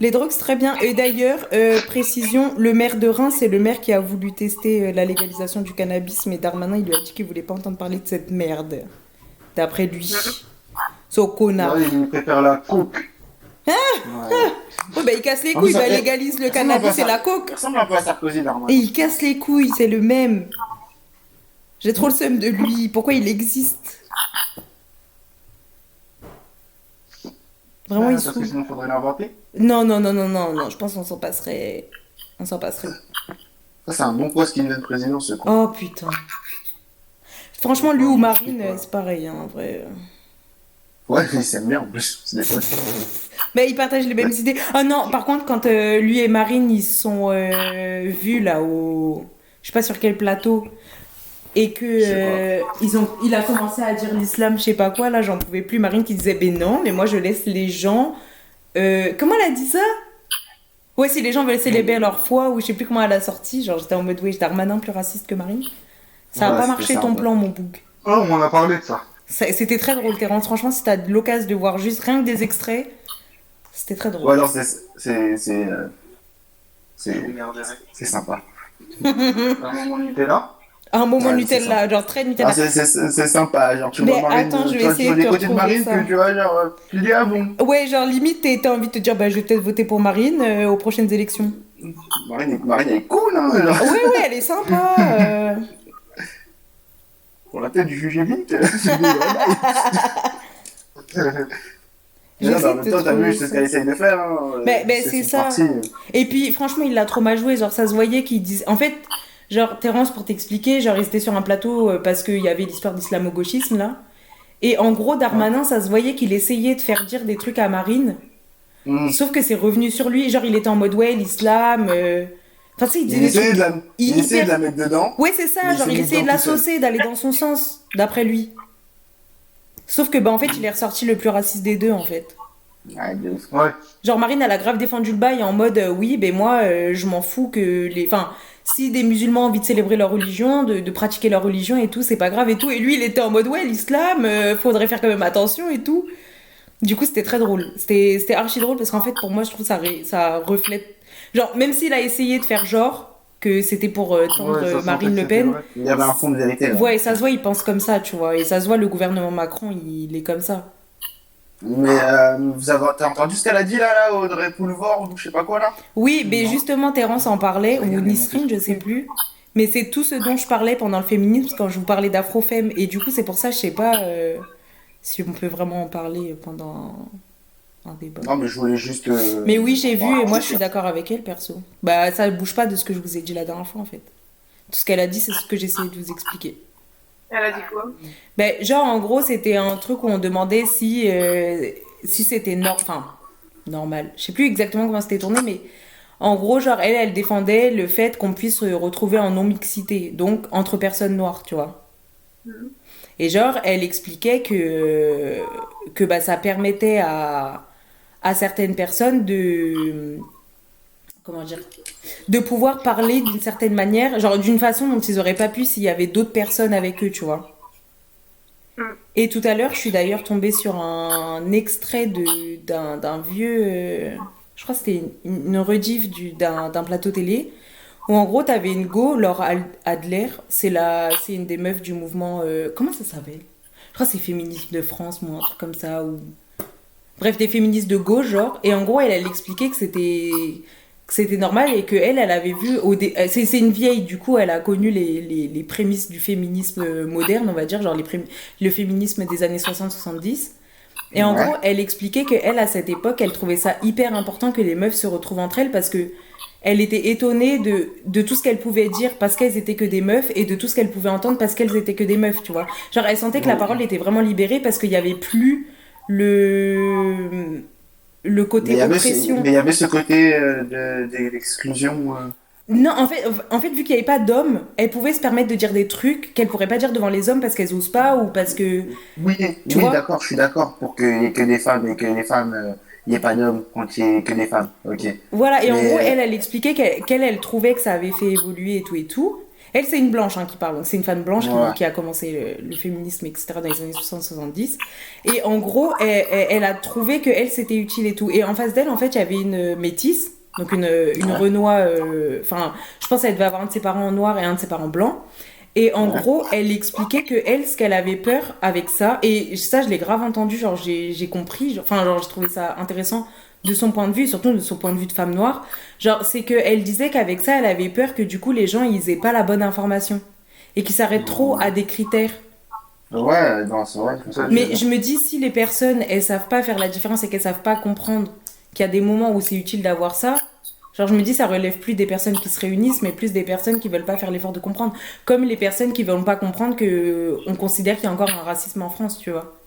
Les drogues, c'est très bien. Et d'ailleurs, euh, précision, le maire de Reims, c'est le maire qui a voulu tester euh, la légalisation du cannabis, mais Darmanin, il lui a dit qu'il voulait pas entendre parler de cette merde. D'après lui. So connard. Ouais, il préfère la coke. Ouais. Oh, bah, il casse les couilles, bah, ça- légalise le cannabis et la coke. Il Sarkozy, Darmanin. Et il casse les couilles, c'est le même. J'ai trop le seum de lui. Pourquoi il existe? Vraiment, Ah, il Parce que saoule. sinon, faudrait l'inventer. Non, non, non, non, non, non. Je pense qu'on s'en passerait. On s'en passerait. Ça, c'est un bon poste qui devient président, ce con. Oh putain. Franchement, lui ou Marine, c'est pareil, hein, en vrai. Ouais, il s'aime bien en plus. C'est des potes. Mais ils partagent les mêmes idées. Oh non, par contre, quand euh, lui et Marine, ils sont euh, vus là au. Je sais pas sur quel plateau. Et que euh, ils ont, il a commencé à dire l'islam, je sais pas quoi, là j'en pouvais plus. Marine qui disait, ben non, mais moi je laisse les gens. euh, comment elle a dit ça? Ouais, si les gens veulent célébrer leur foi, ou je sais plus comment elle a sorti. Genre j'étais en mode, oui, Darmanin plus raciste que Marine. Ça a Ouais, pas marché ça, ton ouais. plan, mon boug. Oh, on en a parlé de ça. Ça- C'était très drôle, Terence. Franchement, si t'as de l'occasion de voir juste rien que des extraits, c'était très drôle. Ou alors, c'est. C'est. C'est. euh, C'est c'est sympa. Un moment Nutella. Un moment Ouais, c'est Nutella, genre très Nutella. Ah, c'est- c'est c'est sympa. Genre, tu Mais vois Marine. attends, je vais essayer de retrouver Marine ça. que tu vois, genre. Tu dis, ah bon. Ouais, genre limite, t'as envie de te dire, bah, je vais peut-être voter pour Marine euh, aux prochaines élections. Marine, est- Marine, elle est cool, hein. genre. Ouais, ouais, elle est sympa. euh. Pour la tête du juge vite. c'est J'essaie mais en de même te temps, t'as vu, c'est ce qu'elle essaye de faire. Hein. Mais- mais c'est son ça. parti. Et puis, franchement, il l'a trop mal joué. Genre, ça se voyait qu'il disait. En fait, genre, Terence, pour t'expliquer, genre, il était sur un plateau euh, parce qu'il y avait l'histoire d'islamo-gauchisme, là. Et en gros, Darmanin, ça se voyait qu'il essayait de faire dire des trucs à Marine. Mm. Sauf que c'est revenu sur lui. Genre, il était en mode, ouais, l'islam. euh, Enfin, tu sais, il Il essayait de la, il hyper- essayait de la mettre dedans. Ouais, c'est ça, genre il essayait de la saucer, d'aller dans son sens, d'après lui. Sauf que, bah, en fait, il est ressorti le plus raciste des deux, en fait. Ouais, de ouf. Ouais. Genre, Marine, elle a grave défendu le bail en mode, euh, oui, ben moi, euh, je m'en fous que les. Enfin, si des musulmans ont envie de célébrer leur religion, de, de pratiquer leur religion et tout, c'est pas grave et tout. Et lui, il était en mode, ouais, l'islam, euh, faudrait faire quand même attention et tout. Du coup, c'était très drôle. C'était c'était archi drôle parce qu'en fait, pour moi, je trouve ça, ré- ça reflète. Genre, même s'il a essayé de faire genre que c'était pour euh, tendre Ouais, euh, Marine Le Pen. Il y avait un fond de vérité. là. Ouais, et ça se voit, il pense comme ça, tu vois. Et ça se voit, le gouvernement Macron, il est comme ça. Mais euh, vous avez t'as entendu ce qu'elle a dit là, là, Audrey Poulevard ou je sais pas quoi là? Oui, mais Non. justement, Terence en parlait, ou Nisrine, je sais plus. Mais c'est tout ce dont je parlais pendant le féminisme, quand je vous parlais d'afrofemme. Et du coup, c'est pour ça, je sais pas euh, si on peut vraiment en parler pendant un débat. Non, mais je voulais juste. euh, Mais oui, j'ai vu, voilà, et moi, je suis d'accord avec elle, perso. Bah, ça bouge pas de ce que je vous ai dit la dernière fois, en fait. Tout ce qu'elle a dit, c'est ce que essayé de vous expliquer. Elle a dit quoi? Ben, genre, en gros, c'était un truc où on demandait si, euh, si c'était enfin, normal. Je sais plus exactement comment c'était tourné, mais en gros, genre, elle, elle défendait le fait qu'on puisse se retrouver en non-mixité, donc entre personnes noires, tu vois. Mhm. Et genre, elle expliquait que, que bah, ça permettait à, à certaines personnes de. Comment dire De pouvoir parler d'une certaine manière, genre d'une façon dont ils auraient pas pu s'il y avait d'autres personnes avec eux, tu vois. Mm. Et tout à l'heure, je suis d'ailleurs tombée sur un extrait d'un, vieux. euh, je crois que c'était une, une rediff du, d'un, plateau télé. Où en gros, t'avais une go, Laure Al- Adler. C'est, la, c'est une des meufs du mouvement. euh, comment ça s'appelle? Je crois que c'est Féminisme de France, moi, un truc comme ça. Ou... Bref, des féministes de gauche, genre. Et en gros, elle, elle expliquait que c'était que c'était normal et que elle, elle avait vu au dé- euh, c'est une vieille du coup elle a connu les, les, les prémices du féminisme moderne on va dire genre les prém- le féminisme des années 60-70 et en Ouais. gros elle expliquait que elle à cette époque elle trouvait ça hyper important que les meufs se retrouvent entre elles parce que elle était étonnée de, de tout ce qu'elles pouvaient dire parce qu'elles étaient que des meufs et de tout ce qu'elles pouvaient entendre parce qu'elles étaient que des meufs tu vois. Genre elle sentait que la parole était vraiment libérée parce qu'il y avait plus le le Mais côté ce- oppression mais il y avait ce côté euh, de, de l'exclusion. euh. non, en fait, en fait vu qu'il n'y avait pas d'hommes, elles pouvaient se permettre de dire des trucs qu'elles pourraient pas dire devant les hommes parce qu'elles osent pas ou parce que. Oui, Tu oui d'accord, je suis d'accord pour qu'il n'y ait que des femmes et que les femmes, euh, il n'y ait pas d'hommes quand il n'y ait que des femmes. Ok. Voilà, et en Mais- gros, elle, elle expliquait qu'elle, qu'elle, elle trouvait que ça avait fait évoluer et tout et tout. Elle, c'est une blanche hein, qui parle. Donc, c'est une femme blanche qui- Ouais. qui, a commencé le, le féminisme, etc., dans les années 60-70. Et en gros, elle, elle- elle a trouvé que elle, c'était utile et tout. Et en face d'elle, en fait, il y avait une métisse, donc une, une Ouais. Renoir. euh, Enfin, je pense qu'elle devait avoir un de ses parents en noir et un de ses parents blanc. Et en Ouais. gros, elle expliquait que elle, ce qu'elle avait peur avec ça, et ça, je l'ai grave entendu, genre, j'ai compris, genre- enfin, genre, j'ai trouvé ça intéressant de son point de vue, surtout de son point de vue de femme noire. Genre, c'est qu'elle disait qu'avec ça, elle avait peur que du coup, les gens, ils aient pas la bonne information. Et qu'ils s'arrêtent trop à des critères. Ouais, non, c'est vrai. ça que Mais je me dis, si les personnes, elles savent pas faire la différence et qu'elles savent pas comprendre qu'il y a des moments où c'est utile d'avoir ça, genre je me dis, ça relève plus des personnes qui se réunissent, mais plus des personnes qui veulent pas faire l'effort de comprendre. Comme les personnes qui veulent pas comprendre que on considère qu'il y a encore un racisme en France, tu vois.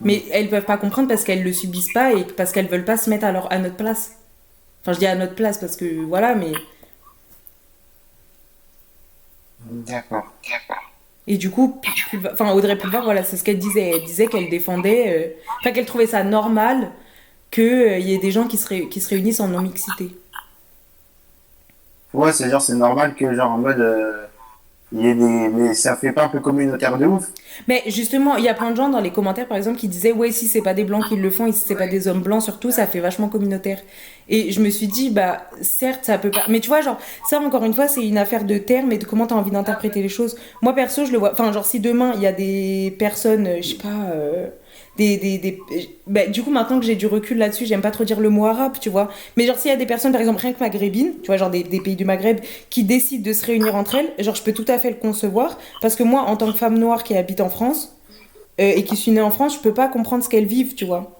Mais elles peuvent pas comprendre parce qu'elles le subissent pas et parce qu'elles veulent pas se mettre à, leur, à notre place. Enfin, je dis à notre place parce que voilà, mais. D'accord. Et du coup, enfin Audrey Pulvar, voilà, c'est ce qu'elle disait. Elle disait qu'elle défendait, euh, enfin qu'elle trouvait ça normal qu'il y ait des gens qui se, ré- qui se réunissent en non-mixité. Ouais, c'est genre, c'est normal que, genre, en mode, euh, il y des. Mais ça fait pas un peu communautaire de ouf. Mais justement, il y a plein de gens dans les commentaires, par exemple, qui disaient Ouais, si c'est pas des blancs qui le font et si c'est pas des hommes blancs, surtout, ça fait vachement communautaire. Et je me suis dit Bah, certes, ça peut pas. Mais tu vois, genre, ça, encore une fois, c'est une affaire de termes et de comment t'as envie d'interpréter les choses. Moi, perso, je le vois. Enfin, genre, si demain, il y a des personnes, euh, je sais pas. euh, Des, des, des... bah, du coup, maintenant que j'ai du recul là-dessus, j'aime pas trop dire le mot arabe, tu vois. Mais genre, s'il y a des personnes, par exemple, rien que maghrébines, tu vois, genre des, des pays du Maghreb, qui décident de se réunir entre elles, genre, je peux tout à fait le concevoir. Parce que moi, en tant que femme noire qui habite en France, euh, et qui suis née en France, je peux pas comprendre ce qu'elles vivent, tu vois.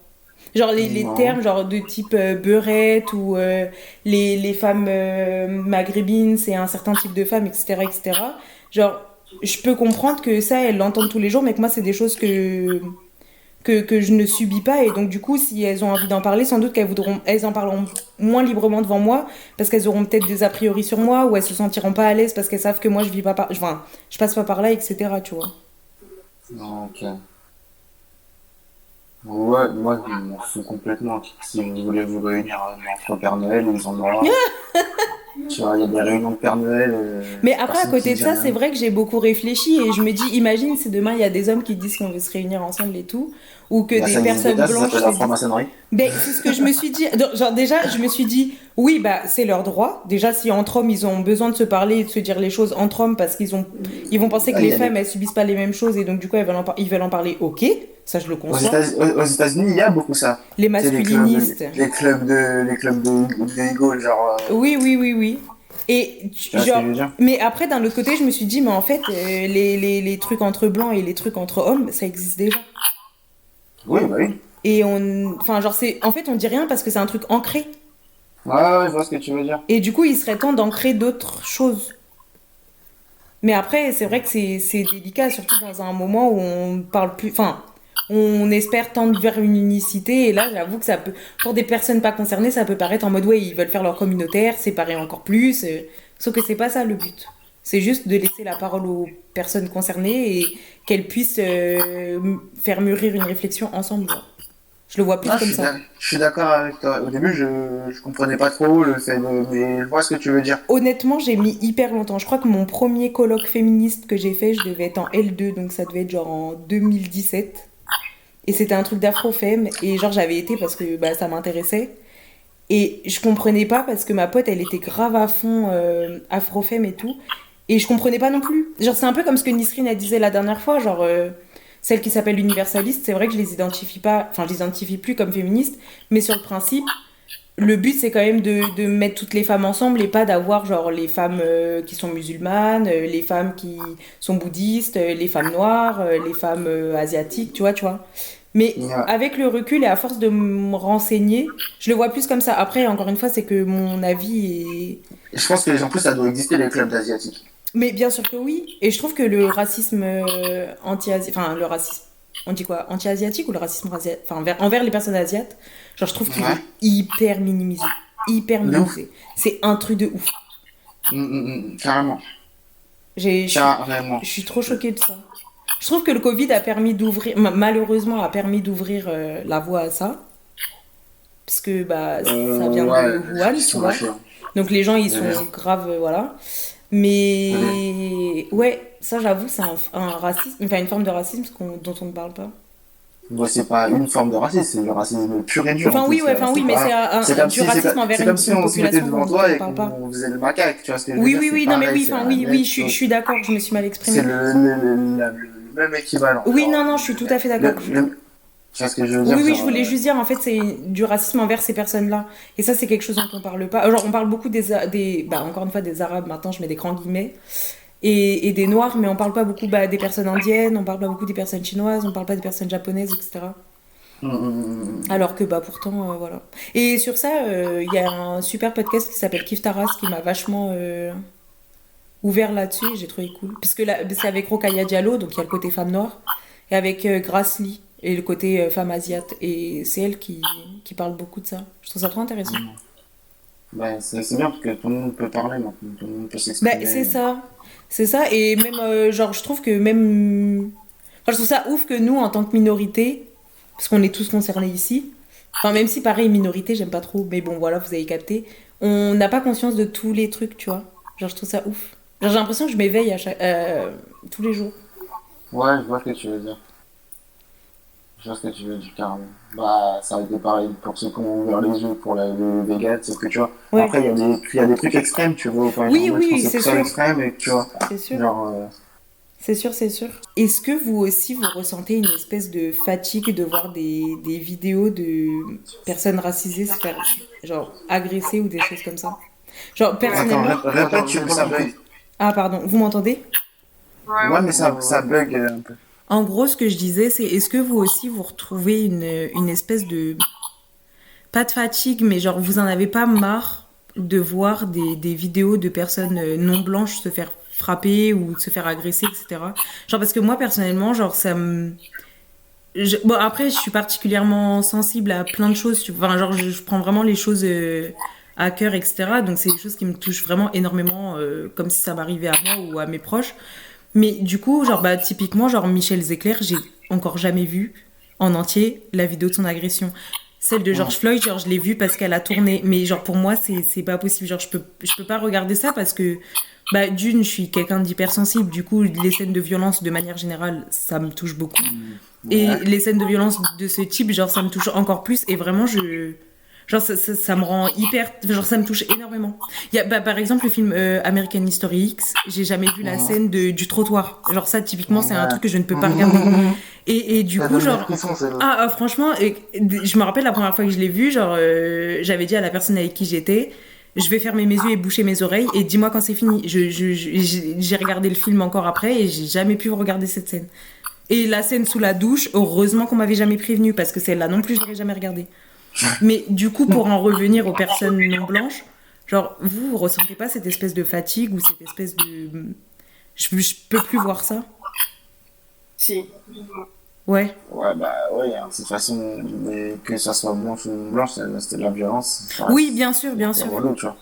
Genre les, termes genre de type euh, beurette ou euh, les, les femmes euh, maghrébines, c'est un certain type de femme, etc., etc. Genre, je peux comprendre que ça, elles l'entendent tous les jours, mais que moi, c'est des choses que, que, que je ne subis pas. Et donc, du coup, si elles ont envie d'en parler, sans doute qu'elles voudront, elles en parleront moins librement devant moi, parce qu'elles auront peut-être des a priori sur moi, ou elles se sentiront pas à l'aise parce qu'elles savent que moi, je vis pas par... Enfin, je passe pas par là, etc., tu vois. Ok. Ouais, moi, je m'en fous complètement. Si vous voulez vous réunir euh, entre Père Noël, ils en auront. tu vois, il y a des réunions de Père Noël. euh, Mais après, à côté de ça, c'est vrai que j'ai beaucoup réfléchi et je me dis, imagine si demain il y a des hommes qui disent qu'on veut se réunir ensemble et tout, ou que des ça personnes ça blanches. la franc-maçonnerie. Ben, c'est ce que je me suis dit. Genre, déjà, je me suis dit, oui, bah, c'est leur droit. Déjà, si entre hommes, ils ont besoin de se parler et de se dire les choses entre hommes parce qu'ils ont, ils vont penser que Ah, les femmes, elles subissent pas les mêmes choses et donc, du coup, elles veulent en, par- ils veulent en parler, ok. Ça, je le. États- aux- États-Unis, il y a beaucoup ça. Les C'est les clubs, masculinistes. de, les clubs de, les clubs de, de Ego, genre. euh, Oui, oui, oui, oui. Et, tu- genre, mais après, d'un autre côté, je me suis dit, mais en fait, euh, les, les, les trucs entre blancs et les trucs entre hommes, ça existe déjà. Oui, bah oui. Et on, enfin, genre, c'est, en fait, on dit rien parce que c'est un truc ancré. Ouais, ouais, je vois ce que tu veux dire. Et du coup, il serait temps d'ancrer d'autres choses. Mais après, c'est vrai que c'est délicat, surtout dans un moment où on parle plus. Enfin, on espère tendre vers une unicité. Et là, j'avoue que ça peut. Pour des personnes pas concernées, ça peut paraître en mode ouais, ils veulent faire leur communautaire, séparer encore plus. euh, Sauf que c'est pas ça le but. C'est juste de laisser la parole aux personnes concernées et qu'elles puissent euh, faire mûrir une réflexion ensemble. quoi. Je le vois plus Ah, je comme suis ça. je suis d'accord avec toi. Au début, je, je comprenais pas trop le fait de. Mais je vois ce que tu veux dire. Honnêtement, j'ai mis hyper longtemps. Je crois que mon premier colloque féministe que j'ai fait, je devais être en L2, donc ça devait être genre en 2017. Et c'était un truc d'afrofemme. Et genre, j'avais été parce que bah, ça m'intéressait. Et je comprenais pas parce que ma pote, elle était grave à fond euh, afrofemme et tout. Et je comprenais pas non plus. Genre, c'est un peu comme ce que Nisrine a disait la dernière fois. Genre, euh, celle qui s'appelle l'universaliste, c'est vrai que je les identifie pas. Enfin, je les identifie plus comme féministes. Mais sur le principe, le but c'est quand même de, de mettre toutes les femmes ensemble et pas d'avoir genre les femmes euh, qui sont musulmanes, euh, les femmes qui sont bouddhistes, euh, les femmes noires, les femmes asiatiques, tu vois, tu vois. Mais avec le recul et à force de me renseigner, je le vois plus comme ça. Après, encore une fois, c'est que mon avis est... Et je pense que en plus, ça doit exister les clubs d'asiatiques. Mais bien sûr que oui. Et je trouve que le racisme euh, anti-asiatique... Enfin, le racisme... On dit quoi Anti-asiatique ou le racisme enfin, envers, envers les personnes asiates Genre, je trouve qu'il Ouais. est hyper minimisé. Hyper minimisé. C'est un truc de ouf. Hum, hum, hum, carrément. J'ai, je, suis- Carrément. je suis trop choquée de ça. Je trouve que le Covid a permis d'ouvrir, ma- malheureusement, a permis d'ouvrir euh, la voie à ça. Parce que bah, ça Euh, vient ouais, de Wuhan, tu vois. Donc les gens, ils sont Ouais. graves, voilà. Mais ouais, ça j'avoue, c'est un, un racisme, enfin une forme de racisme dont on ne parle pas. Moi, c'est pas une forme de racisme, c'est du racisme pur et dur. Enfin en oui, ouais, euh, enfin oui, c'est mais c'est un, C'est un- du si, c'est racisme envers c'est une, comme si une on se mettait population devant toi et qu'on faisait le macaque, tu vois ce que je veux Oui, dire, oui, c'est oui, non mais pareil, oui, c'est enfin oui, je, suis- je chose. suis d'accord, je me suis mal C'est exprimée. le, le, le, le même équivalent. Oui, genre, non, non, je suis tout à fait le, d'accord. le- tu vois ce que je veux dire Oui, oui, je voulais juste dire, en fait, c'est du racisme envers ces personnes-là. Et ça, c'est quelque chose dont on parle pas. Genre, on parle beaucoup des, des bah, encore une fois, des Arabes, maintenant, je mets des grands guillemets, et, et des Noirs, mais on parle pas beaucoup bah, des personnes indiennes, on parle pas beaucoup des personnes chinoises, on parle pas des personnes japonaises, etc. hum, hum, hum. Alors que, bah, pourtant, euh, voilà. Et sur ça, euh, il y a un super podcast qui s'appelle Kif Taras qui m'a vachement euh, ouvert là-dessus, j'ai trouvé cool. Parce que là, c'est avec Rokaya Diallo, donc il y a le côté femme noire, et avec euh, Grace Lee, et le côté euh, femme asiate. Et c'est elle qui, qui parle beaucoup de ça. Je trouve ça trop intéressant. Ben, c'est bien parce que tout le monde peut parler maintenant, tout le monde peut Bah, s'exprimer. c'est ça. C'est ça. Et même, euh, genre, je trouve que même. Enfin, je trouve ça ouf que nous, en tant que minorité, parce qu'on est tous concernés ici, enfin, même si pareil, minorité, j'aime pas trop, mais bon, voilà, vous avez capté, on n'a pas conscience de tous les trucs, tu vois. Genre, je trouve ça ouf. Genre, j'ai l'impression que je m'éveille à chaque... euh, tous les jours. Ouais, je vois ce que tu veux dire. Je vois ce que tu veux dire, carrément. Bah, ça a été pareil pour ceux qui ont ouvert les yeux pour la, le vegan, c'est que tu vois. Ouais. Après, il y, a des- il y a des trucs extrêmes, tu vois. Par Oui, exemple, oui, c'est sûr. extrême et tu vois. C'est sûr. Genre, euh, C'est sûr, c'est sûr. Est-ce que vous aussi, vous ressentez une espèce de fatigue de voir des, des vidéos de personnes racisées se faire, genre, agresser ou des choses comme ça? Genre, Attends, personnellement... ré- répète, tu ça bug. Ah, pardon, vous m'entendez? Ouais, Ouais, mais ça, ça bug euh, un peu. En gros, ce que je disais, c'est est-ce que vous aussi, vous retrouvez une, espèce de... Pas de fatigue, mais genre, vous en avez pas marre de voir des, des vidéos de personnes euh, non blanches se faire frapper ou se faire agresser, etc. Genre, parce que moi, personnellement, genre, ça me... Bon, après, je suis particulièrement sensible à plein de choses. Enfin, genre, je, je prends vraiment les choses euh, à cœur, etc. Donc, c'est des choses qui me touchent vraiment énormément, euh, comme si ça m'arrivait à moi ou à mes proches. Mais du coup, genre, bah, typiquement, genre, Michel Zecler, j'ai encore jamais vu en entier la vidéo de son agression. Celle de George Floyd, genre, je l'ai vue parce qu'elle a tourné. Mais genre, pour moi, c'est, c'est pas possible. Genre, je peux, je peux pas regarder ça parce que, bah, d'une, je suis quelqu'un d'hypersensible. Du coup, les scènes de violence, de manière générale, ça me touche beaucoup. Et Ouais. les scènes de violence de ce type, genre, ça me touche encore plus. Et vraiment, je. Genre, ça, ça, ça me rend hyper. Genre, ça me touche énormément. Il y a, bah, par exemple, le film euh, American History X, j'ai jamais vu la scène de, du trottoir. Genre, ça, typiquement, c'est un truc que je ne peux pas regarder. Et, et du coup, genre. Ah, ah, franchement, et- je me rappelle la première fois que je l'ai vu, genre, euh, j'avais dit à la personne avec qui j'étais, je vais fermer mes yeux et boucher mes oreilles, et dis-moi quand c'est fini. Je, je- je- j'ai j'ai regardé le film encore après, et j'ai jamais pu regarder cette scène. Et la scène sous la douche, heureusement qu'on m'avait jamais prévenu, parce que celle-là non plus, je l'aurais jamais regardée. Mais du coup, pour en revenir aux personnes non blanches, genre, vous, vous ressentez pas cette espèce de fatigue ou cette espèce de. Je, je peux plus voir ça? Si. Ouais. Ouais, bah, ouais, hein, de toute façon, mais que ça soit blanche ou non blanche, c'est- c'était de la violence. Ça Oui, bien sûr, bien sûr. relou, tu vois.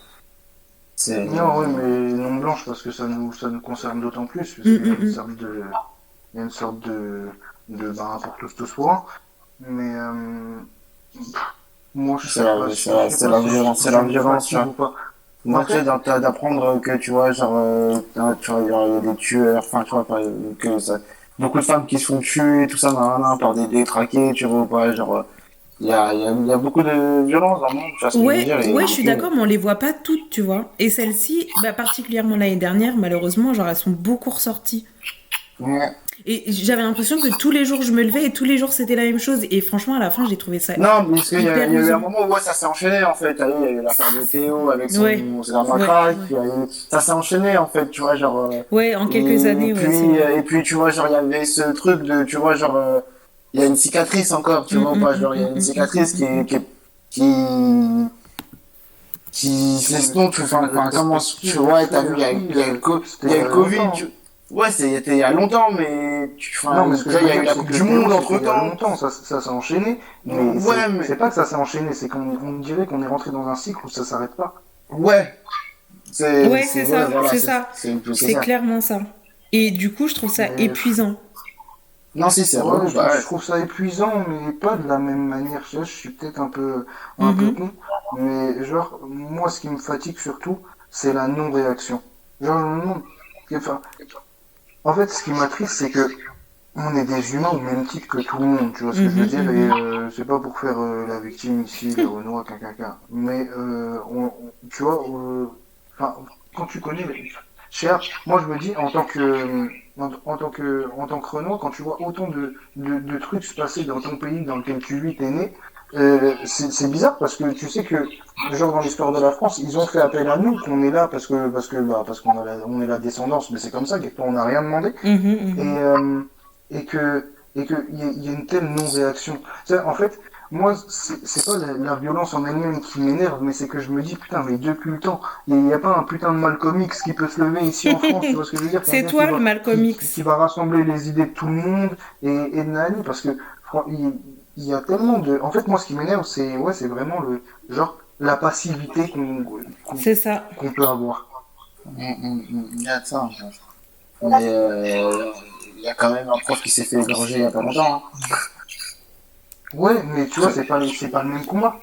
C'est. Non, ouais, mais non blanche parce que ça nous, ça nous concerne d'autant plus. Parce Mm, qu'il y a mm, une mm. sorte de, il y a une sorte de, de ben, pour tous tous soir. Mais euh, pff, moi, je C'est sais la- pas, c'est la- sais c'est pas la si violence, c'est la violence. Moi, tu sais, d'apprendre que, tu vois, genre, euh, tu vois, il y a des tueurs, enfin, tu vois, que ça, beaucoup de femmes qui se font tuer, tout ça, nan, nan, nan, par des détraqués, tu vois, pas, genre, euh, il y a, il y a, y a beaucoup de violence dans le monde, tu vois ce que je veux Ouais, dire, ouais, je suis d'accord, mais on les voit pas toutes, tu vois. Et celles-ci, bah, particulièrement l'année dernière, malheureusement, genre, elles sont beaucoup ressorties. Ouais. Et j'avais l'impression que tous les jours, je me levais et tous les jours, c'était la même chose. Et franchement, à la fin, j'ai trouvé ça. Non, parce qu'il y, y a eu un moment où ouais, ça s'est enchaîné en fait. Il y a eu l'affaire de Théo avec son, Ouais. c'est la Ouais, ouais. il y a eu- Ça s'est enchaîné en fait, tu vois, genre. euh, Ouais, en quelques et années. Puis, vrai. euh, et puis, tu vois, genre, il y avait ce truc de, tu vois, genre, euh, il y a une cicatrice encore, tu Mm, vois, ou mm, pas, mm, genre, il y a mm, une mm, cicatrice mm, qui, mm, qui, qui, qui s'estompe, enfin, enfin, comment, tu vois, t'as vu, il y a, y a le co- il y a le Covid, tu- Ouais, c'était il y a longtemps, mais tu, enfin, Non, mais ce que déjà, il y a eu la Coupe du Monde entre Il y a temps. longtemps, ça, ça s'est enchaîné. Mais Ouais, c'est mais- c'est pas que ça s'est enchaîné, c'est qu'on on dirait qu'on est rentré dans un cycle où ça s'arrête pas. Ouais. C'est, Ouais, c'est ça, voilà, c'est ça. C'est, clairement ça. Et du coup, je trouve ça Mais- épuisant. Non, si, c'est Ouais, relou, je, bah, je trouve ça épuisant, mais pas de la même manière. Je, suis peut-être un peu, un peu Mhm. con, mais genre, moi, ce qui me fatigue surtout, c'est la non-réaction. Genre, monde. Enfin, en fait, ce qui m'attriste, c'est que on est des humains au même titre que tout le monde, tu vois ce que je veux Mhm, dire, mhm. et euh, c'est pas pour faire euh, la victime ici, le Renoir, caca, mais euh, on, tu vois, quand tu connais, pas, moi je me dis en tant que, en, en tant que, en tant que Renoir, quand tu vois autant de, de, de trucs se passer dans ton pays dans lequel tu vis, t'es né, euh, c'est bizarre parce que tu sais que, genre dans l'histoire de la France, ils ont fait appel à nous, qu'on est là parce que, parce que, bah, parce qu'on a la, on est la descendance, mais c'est comme ça, quelque part, on n'a rien demandé Mhm, et, mhm. euh, et que et que il y, y a une telle non-réaction. C'est- En fait, moi, c'est pas la, la violence en elle-même qui m'énerve, mais c'est que je me dis, putain, mais depuis le temps, il n'y a, pas un putain de Malcolm X qui peut se lever ici en France, tu vois ce que je veux dire? C'est toi le Malcolm qui, X. qui va rassembler les idées de tout le monde et, et de Nani, parce que il, il y a tellement de... En fait, moi, ce qui m'énerve, c'est ouais, c'est vraiment le genre la passivité qu'on qu'on peut avoir. Mm, mm, mm, Il y a de ça. Mais euh, il y a quand même un prof qui s'est fait égorger il y a pas longtemps. hein. Ouais, mais tu vois, c'est pas, c'est pas le même combat.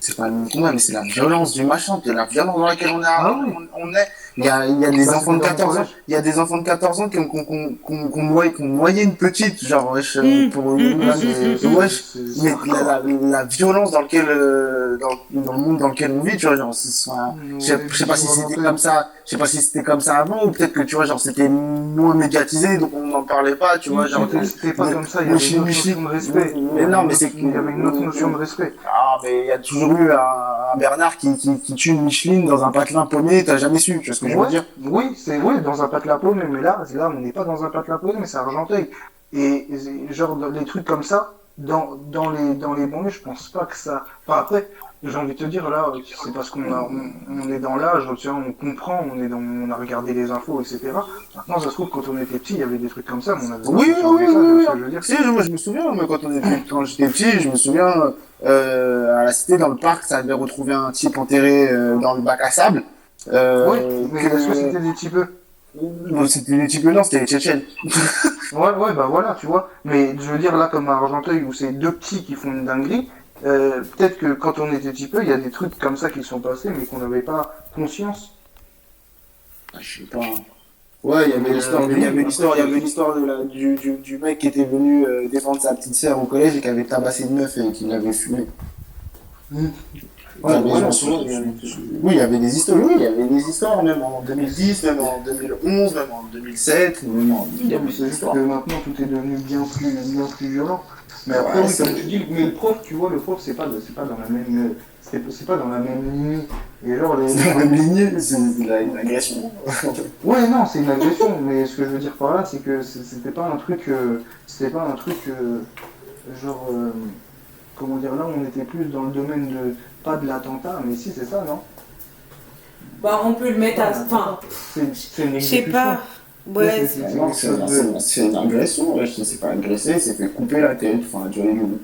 C'est pas le même combat, mais c'est la violence du machin, c'est la violence dans laquelle on est. Ah oui. on, on est. Il y a, il y a des enfants de c'était dans le 14 ans, il y a des enfants de 14 ans qui ont, qui ont, qui ont, qui ont, qui ont noyé, qui ont noyé une petite, genre, wesh, euh, Mm, pour mm, une mm, mais, mm, mm, wesh, C'est- mais la, la, la violence dans lequel, euh, dans, dans le monde dans lequel on vit, tu vois, genre, c'est, enfin, je sais je sais pas si c'était comme ça, je sais pas si c'était comme ça avant, ou peut-être que, tu vois, genre, c'était moins médiatisé, donc on n'en parlait pas, tu vois, genre, C'était pas mais- comme ça, il y avait une autre notion de respect. Mais non, mais c'est Il y avait une autre notion de respect. Ah, mais il y a toujours eu un Bernard qui, qui, qui tue une Micheline dans un patelin paumé, t'as jamais su, tu vois ce que je veux dire? Oui, c'est ouais, dans un patelin paumé, mais là, là, on n'est pas dans un patelin paumé, mais c'est Argenteuil. Et, genre, les trucs comme ça, dans, dans les, dans les banlieues, je pense pas que ça. Enfin, après, j'ai envie de te dire, là, c'est parce qu'on a, on, on est dans l'âge, on comprend, on est dans, on a regardé les infos, etc. Maintenant, ça se trouve, quand on était petit, il y avait des trucs comme ça, mais on avait Oui, oui, oui, ça, oui, je veux dire. Si, je, moi, je me souviens, quand, on était, quand j'étais petit, je me souviens, euh, à la cité, dans le parc, ça avait retrouvé un type enterré euh, dans le bac à sable. Euh, Ouais, mais est-ce que c'était des? Non, c'était des types, non, c'était les Tchétchènes. Ouais, ouais, bah voilà, tu vois. Mais je veux dire, là, comme à Argenteuil, où c'est deux petits qui font une dinguerie, euh, peut-être que quand on était petit peu, il y a des trucs comme ça qui sont passés, mais qu'on n'avait pas conscience. Ah, je sais pas. Ouais, il y avait Euh, l'histoire, il y avait l'histoire, il y avait l'histoire de la, du, du, du mec qui était venu euh, défendre sa petite sœur au collège et qui avait tabassé une meuf et qui l'avait fumé. Ouais, Ouais, mais voilà, je m'en tu vois, souviens, je- je- Oui, il y avait des histoires, oui, il y avait des histoires, même en 2010, même en 2011, même en 2007, même en... il y Non, avait mais c'est des juste histoires. que maintenant tout est devenu bien plus, bien plus violent. Mais après, Ouais, comme tu dis, mais le prof, tu vois, le prof, c'est pas, c'est pas dans la même, c'est c'est pas dans la même lignée. Et genre, les... C'est la même lignée, c'est une agression. Ouais, non, c'est une agression, mais ce que je veux dire par là, c'est que c'était pas un truc, euh, c'était pas un truc, euh, genre, euh, comment dire, là, on était plus dans le domaine de, pas de l'attentat, mais si, c'est ça, non? Bah, on peut le mettre à. Enfin, C'est c'est une je sais exécution. pas. Ouais, c'est- c'est- C'est c'est- c'est- c'est une agression, ouais, je sais pas agressé, c'est fait couper la tête, enfin, tu vois, une,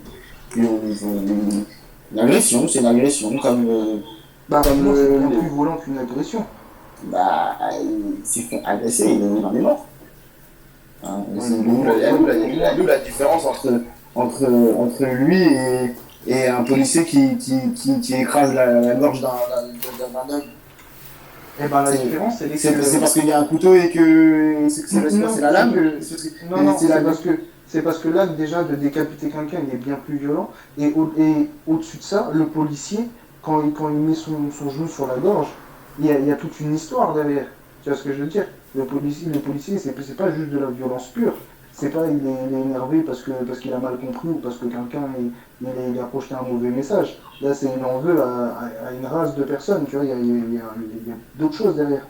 agression, c'est une agression, comme, euh, Bah, Comme moi, le- c'est bien le- plus violent qu'une agression. bah, il s'est fait agresser, il est- mort. Hein, c'est Ouais. d'où la, d'où la- d'où la différence entre, entre, entre lui et, et un policier qui, qui, qui, qui écrase la, la gorge d'un homme. Et ben, la différence, c'est que... c'est parce qu'il y a un couteau et que c'est la lame Non, non, c'est parce que c'est parce que l'acte déjà de décapiter quelqu'un, il est bien plus violent. Et, au, et au-dessus de ça, le policier, quand il, quand il met son, son genou sur la gorge, il y, a, il y a toute une histoire derrière. Tu vois ce que je veux dire? Le policier, le policier, c'est pas juste de la violence pure. C'est pas il est, il est énervé parce que parce qu'il a mal compris ou parce que quelqu'un il, il, a- projeté un mauvais message. Là, c'est il en veut à, à- à une race de personnes. Tu vois, il y a, il y a- il y d'autres choses derrière.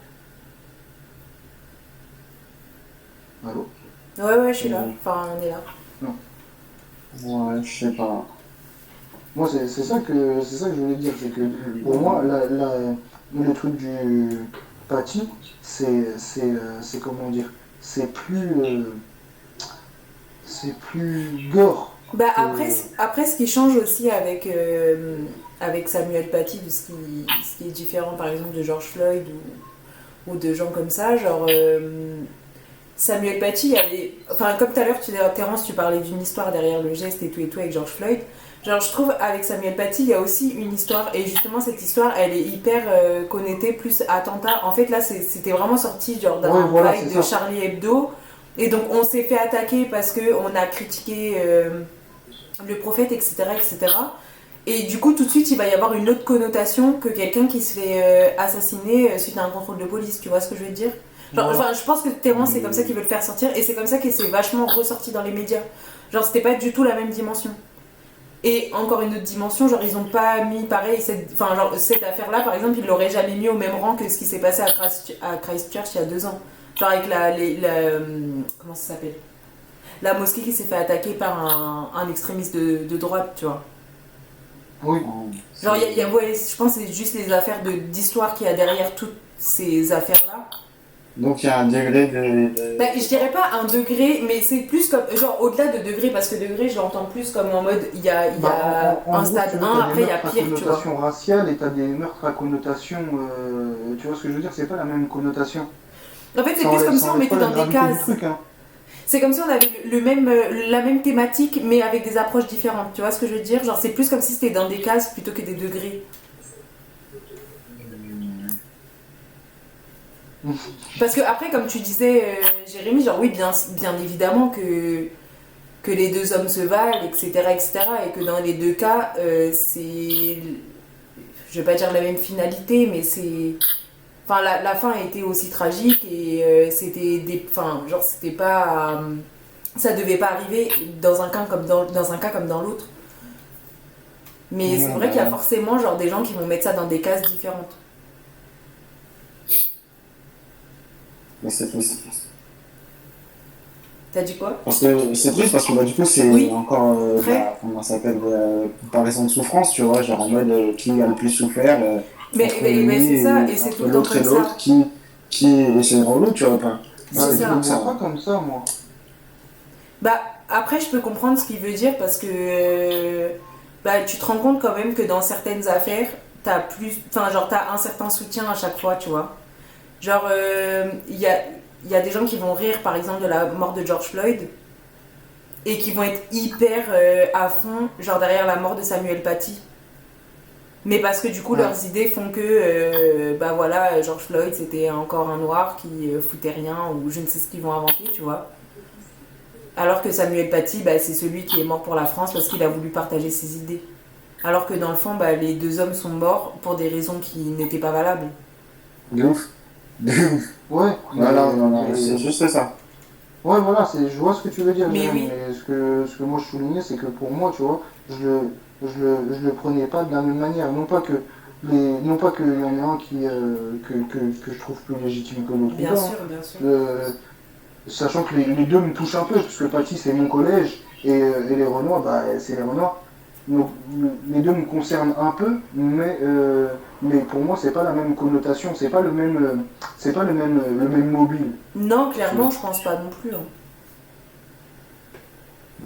Allô? Ouais, ouais, je suis là. Enfin, on est là. Ouais, je sais pas. Moi, c'est ça que c'est ça que je voulais dire, c'est que pour moi, la, la- le truc du Paty, c'est c'est euh, c'est comment dire, c'est plus euh, c'est plus gore. Bah que- après, après, ce qui change aussi avec, euh, avec Samuel Paty, de ce qui, ce qui est différent par exemple de George Floyd ou, ou de gens comme ça, genre euh, Samuel Paty, il y avait, enfin comme tout à l'heure, tu, Terence, tu parlais d'une histoire derrière le geste et tout et tout avec George Floyd. Genre, je trouve avec Samuel Paty, il y a aussi une histoire, et justement, cette histoire, elle est hyper euh, connotée plus attentat. En fait, là, c'était vraiment sorti genre d'un Ouais, voilà, de ça. Charlie Hebdo, et donc on s'est fait attaquer parce qu'on a critiqué euh, le prophète, etc., etc. Et du coup, tout de suite, il va y avoir une autre connotation que quelqu'un qui se fait euh, assassiner euh, suite à un contrôle de police. Tu vois ce que je veux dire? Genre, Ouais. Enfin, je pense que tellement c'est comme ça qu'ils veulent faire sortir, et c'est comme ça que c'est vachement ressorti dans les médias. Genre, c'était pas du tout la même dimension. Et encore une autre dimension, genre ils ont pas mis pareil, cette, enfin, genre, cette affaire-là par exemple, ils l'auraient jamais mis au même rang que ce qui s'est passé à, Christ- à Christchurch il y a deux ans. Genre avec la. les- la euh, comment ça s'appelle? La mosquée qui s'est fait attaquer par un, un extrémiste de, de droite, tu vois. Oui. Genre, il y a- y a- ouais, je pense que c'est juste les affaires de- d'histoire qu'il y a derrière toutes ces affaires-là. Donc il y a un degré de. Bah, je dirais pas un degré, mais c'est plus comme. Genre, au-delà de degré, parce que degré, je l'entends plus comme en mode il y a, il y a Bah, en- en un gros, stade tu vois, 1, t'as des après il y a pire, tu vois. connotation raciale et t'as des meurtres à connotation. euh, tu vois ce que je veux dire? C'est pas la même connotation. En fait, c'est plus comme si on mettait dans des cases. hein. C'est comme si on avait le même, euh, la même thématique, mais avec des approches différentes. Tu vois ce que je veux dire? Genre, c'est plus comme si c'était dans des cases plutôt que des degrés. Parce que après, comme tu disais, euh, Jérémy, genre oui, bien, bien évidemment que, que les deux hommes se valent, etc., etc., et que dans les deux cas, euh, c'est, je vais pas dire la même finalité, mais c'est, enfin, la, la fin a été aussi tragique et euh, c'était des, enfin, genre c'était pas, euh, ça devait pas arriver dans un cas comme dans, dans un cas comme dans l'autre. Mais c'est vrai qu'il y a ouais. forcément genre des gens qui vont mettre ça dans des cases différentes. Mais c'est triste. T'as dit quoi? Parce que c'est triste parce que bah, du coup c'est Oui. encore euh, la- comment ça s'appelle comparaison de souffrance, tu vois, genre en mode qui a le plus souffert. Euh, Mais, entre mais, c'est ça, et c'est entre tout le temps l'autre et comme ça. l'autre qui qui et c'est relou, tu vois pas. C'est Ouais, ça. ça. pas comme ça, moi. Bah, après, je peux comprendre ce qu'il veut dire parce que euh, bah, tu te rends compte quand même que dans certaines affaires, t'as plus. Enfin, genre, t'as un certain soutien à chaque fois, tu vois. Genre, euh, il y, a, il y a des gens qui vont rire, par exemple, de la mort de George Floyd et qui vont être hyper euh, à fond, genre derrière la mort de Samuel Paty. Mais parce que du coup, Ouais. leurs idées font que, euh, bah voilà, George Floyd, c'était encore un noir qui euh, foutait rien ou je ne sais ce qu'ils vont inventer, tu vois. Alors que Samuel Paty, bah, c'est celui qui est mort pour la France parce qu'il a voulu partager ses idées. Alors que dans le fond, bah, les deux hommes sont morts pour des raisons qui n'étaient pas valables. De ouf. De ouf. Ouais. Non, non, non, non, mais- c'est juste ça. Ouais, voilà, c'est, je vois ce que tu veux dire. Mais oui. mais ce que, ce que moi je soulignais, c'est que pour moi, tu vois, je je le, je le prenais pas de la même manière. Non pas que les, non pas qu'il y en ait un qui, euh, que, que, que je trouve plus légitime que l'autre. Bien sûr, bien sûr. Euh, sachant que les, les deux me touchent un peu, parce que Paty c'est mon collège et, euh, et les Renois, bah, c'est les Renois. Donc les deux me concernent un peu, mais, euh, mais pour moi c'est pas la même connotation, c'est pas le même, c'est pas le même, le même mobile. Non, clairement, je pense pas non plus. hein.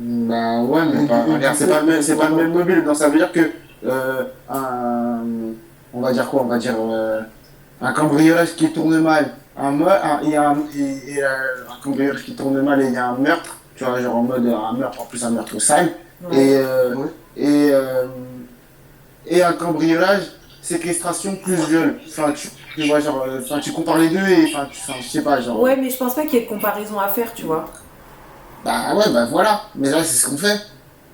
Bah ouais, mais pas- c'est pas, le même- c'est pas le même mobile. Donc ça veut dire que euh, un, on va dire quoi? On va dire euh, un cambriolage qui tourne mal, un meurtre, un, et un, et- et, euh, un cambriolage qui tourne mal et il y a un meurtre, tu vois, genre en mode un meurtre, en plus un meurtre sale, Ouais. et, euh, Ouais. et, euh, et un cambriolage, séquestration plus viol. Enfin, tu, tu vois, genre, enfin, tu compares les deux et, enfin, tu, enfin, je sais pas, genre. Ouais, mais je pense pas qu'il y ait de comparaison à faire, tu vois. Bah ouais, bah voilà. Mais là, c'est ce qu'on fait.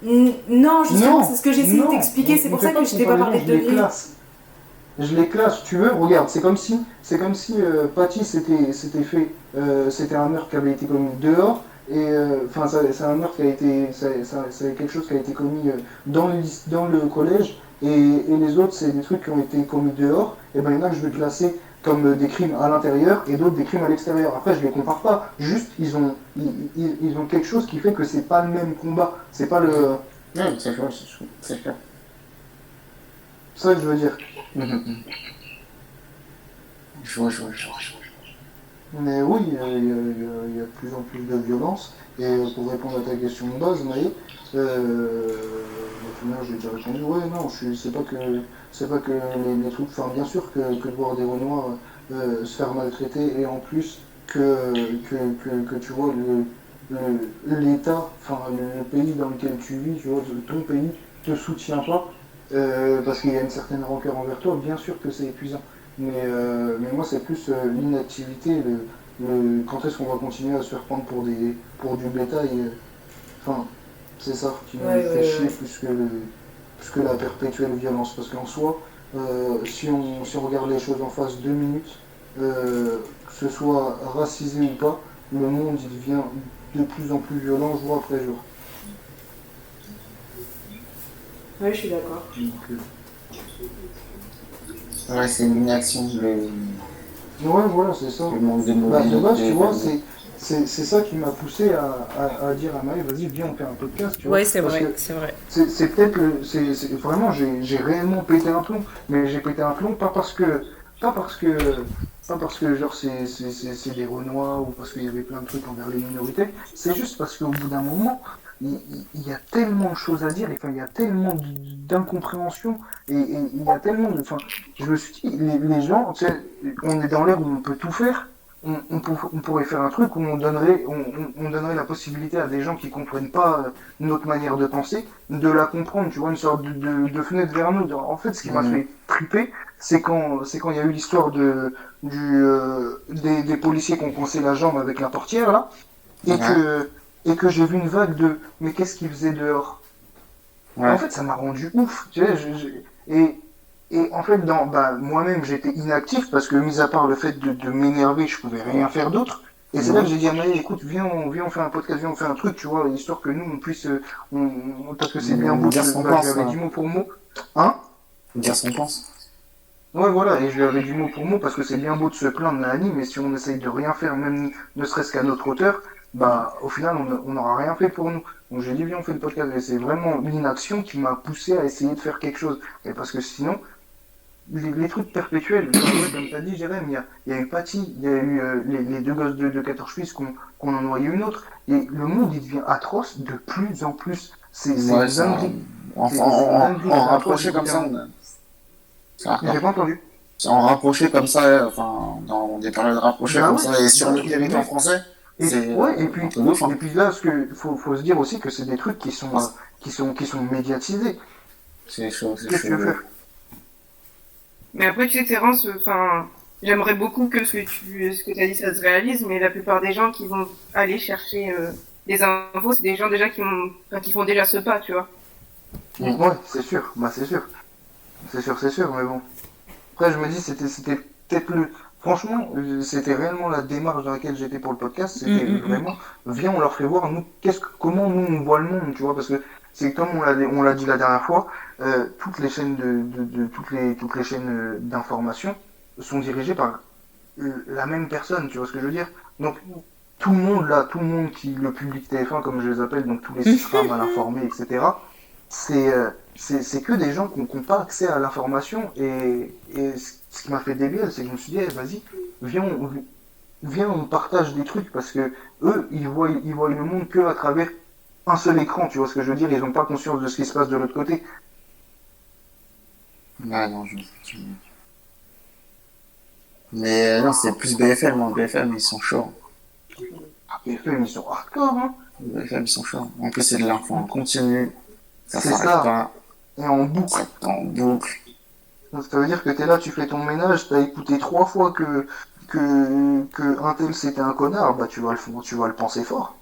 Mm, Non, justement, c'est ce que j'essaie de t'expliquer. C'est pour ça que je t'ai pas parlé de classe. Je les classe, tu veux, regarde, c'est comme si, c'est comme si euh, Paty s'était, fait, euh, c'était un meurtre qui avait été commis dehors, et euh, enfin ça- c'est un meurtre qui a été, c'est quelque chose qui a été commis euh, dans le, dans le collège, et, et les autres c'est des trucs qui ont été commis dehors, et ben il y en a que je vais classer comme euh, des crimes à l'intérieur et d'autres des crimes à l'extérieur. Après je les compare pas, juste ils ont, ils, ils- ils ont quelque chose qui fait que c'est pas le même combat, c'est pas le, Ouais, c'est clair, c'est clair. c'est ça que je veux dire. Je vois, je vois, je vois. Mais oui, il y, a- il y a- il y a- il y a de plus en plus de violence. Et pour répondre à ta question de base, Maë, euh, final, j'ai déjà répondu. Ouais, non, je pas que c'est pas que les, les trucs. Enfin, bien sûr que, de voir des Renois euh, se faire maltraiter et en plus que que, que, tu vois l'État, enfin le, pays dans lequel tu vis, tu vois, ton pays, te soutient pas, euh, parce qu'il y a une certaine rancœur envers toi, bien sûr que c'est épuisant. Mais, euh, mais moi, c'est plus euh, l'inactivité, le, quand est-ce qu'on va continuer à se faire prendre pour, des, pour du bétail. Enfin, c'est ça qui me Ouais, fait ouais, chier ouais. plus que, le- plus que la perpétuelle violence. Parce qu'en soi, euh, si, on, si on regarde les choses en face deux minutes, euh, que ce soit racisé ou pas, le monde il devient de plus en plus violent jour après jour. Ouais, je suis d'accord. Euh, Ouais, c'est l'inaction, le, ouais, voilà, c'est ça. le manque de Bah, de base, tu vois, c'est, c'est, c'est ça qui m'a poussé à, à, à dire à Maë, vas-y, viens, on fait un podcast, tu vois. Ouais, c'est vrai, c'est vrai. c'est, c'est peut-être le, vraiment, j'ai, réellement pété un plomb, mais j'ai pété un plomb pas parce que, pas parce que, pas parce que genre c'est, des Renois ou parce qu'il y avait plein de trucs envers les minorités, c'est juste parce qu'au bout d'un moment, il, y a tellement de choses à dire, enfin, il y a tellement d'incompréhension, et, et il y a tellement de, enfin, je me suis dit, les, les gens, tu sais, on est dans l'ère où on peut tout faire, on, on, pour- on pourrait faire un truc où on donnerait, on, on- on donnerait la possibilité à des gens qui comprennent pas euh, notre manière de penser, de la comprendre, tu vois, une sorte de, de, de fenêtre vers nous. En fait, ce qui m'a fait triper, c'est quand, c'est quand il y a eu l'histoire de, du, euh, des, des policiers qui ont coincé la jambe avec la portière, là, et que, et que j'ai vu une vague de, mais qu'est-ce qu'ils faisaient dehors? En fait, ça m'a rendu ouf. Tu sais, je- je- et, et en fait, dans, bah, moi-même, j'étais inactif parce que, mis à part le fait de, de m'énerver, je pouvais rien faire d'autre. Et c'est là que j'ai dit à Maë, écoute, viens, on, viens, on fait un podcast, viens, on fait un truc, tu vois, histoire que nous, on puisse, euh, on, on- parce que c'est bien beau, Dire ce qu'on pense, ouais. dit mot pour mot. Hein? Dire ce qu'on pense. Ouais, voilà, et je lui avais dit mot pour mot parce que c'est bien beau de se plaindre, Nani, mais si on essaye de rien faire, même ne serait-ce qu'à notre hauteur, bah, au final, on on n'aura rien fait pour nous. Donc j'ai dit, viens, on fait le podcast. Et c'est vraiment l'inaction qui m'a poussé à essayer de faire quelque chose. Et parce que sinon, les, les trucs perpétuels, comme, comme t'as dit, Jérém, il y y a eu Patty, il y a eu euh, les, les deux gosses de, de 14 Suisses qu'on qu'on en noyé une autre. Et le monde, il devient atroce de plus en plus. C'est Ouais, dinguerie. en, rapproché comme ça, on a- pas entendu. en rapproché comme ça, enfin, dans des périodes rapprochées Bah comme ça, et sur le territoire français, Et, ouais, et puis, hein. et puis là, ce que faut, faut se dire aussi que c'est des trucs qui sont, euh, qui sont, qui sont médiatisés. C'est chaud, c'est Qu'est-ce que tu veux chaud. Mais après, tu sais, Terence, enfin, j'aimerais beaucoup que ce que tu, ce que t'as dit, ça se réalise, mais la plupart des gens qui vont aller chercher euh, des infos, c'est des gens déjà qui, ont, enfin, qui font déjà ce pas, tu vois. Mm. Ouais, c'est sûr, bah c'est sûr. C'est sûr, c'est sûr, mais bon. Après, je me dis, c'était, c'était peut-être le. Franchement, c'était réellement la démarche dans laquelle j'étais pour le podcast. C'était Mm, mm, mm. vraiment, viens, on leur fait voir, nous, qu'est-ce que, comment nous on voit le monde, tu vois, parce que c'est comme on l'a, dit la dernière fois, euh, toutes les chaînes de, toutes les, chaînes euh, d'information sont dirigées par euh, la même personne, tu vois ce que je veux dire? Donc, tout le monde là, tout le monde qui, le public TF1, comme je les appelle, donc tous les six mal informés, etc., c'est c'est que des gens qui n'ont pas accès à l'information et, ce qui m'a fait débile, c'est que je me suis dit, eh, vas-y, viens, on, viens, on partage des trucs parce que eux, ils voient, ils voient le monde que à travers un seul écran, tu vois ce que je veux dire, ils n'ont pas conscience de ce qui se passe de l'autre côté. Ouais, non, je... Mais euh, non, c'est plus BFM, hein. BFM, ils sont chauds. Ah, BFM, ils sont hardcore, hein. BFM, ils sont chauds. En plus, c'est de l'info en continu. Ça s'arrête pas. Et en boucle. En boucle. Donc, ça veut dire que t'es là, tu fais ton ménage, t'as écouté trois fois que, que, que un tel c'était un connard, bah tu vas le, tu vas le penser fort.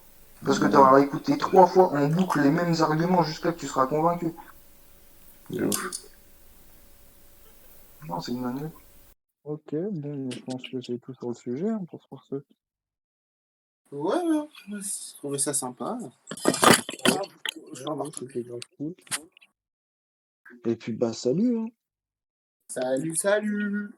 Parce que t'auras écouté trois fois en boucle les mêmes arguments jusqu'à que tu seras convaincu. De ouf. Non, c'est une dinguerie. Ok, bon, je pense que c'est tout sur le sujet hein, pour ce. Ouais, ouais, j'ai trouvé ça sympa. Je cool. Et puis bah salut hein. Salut, salut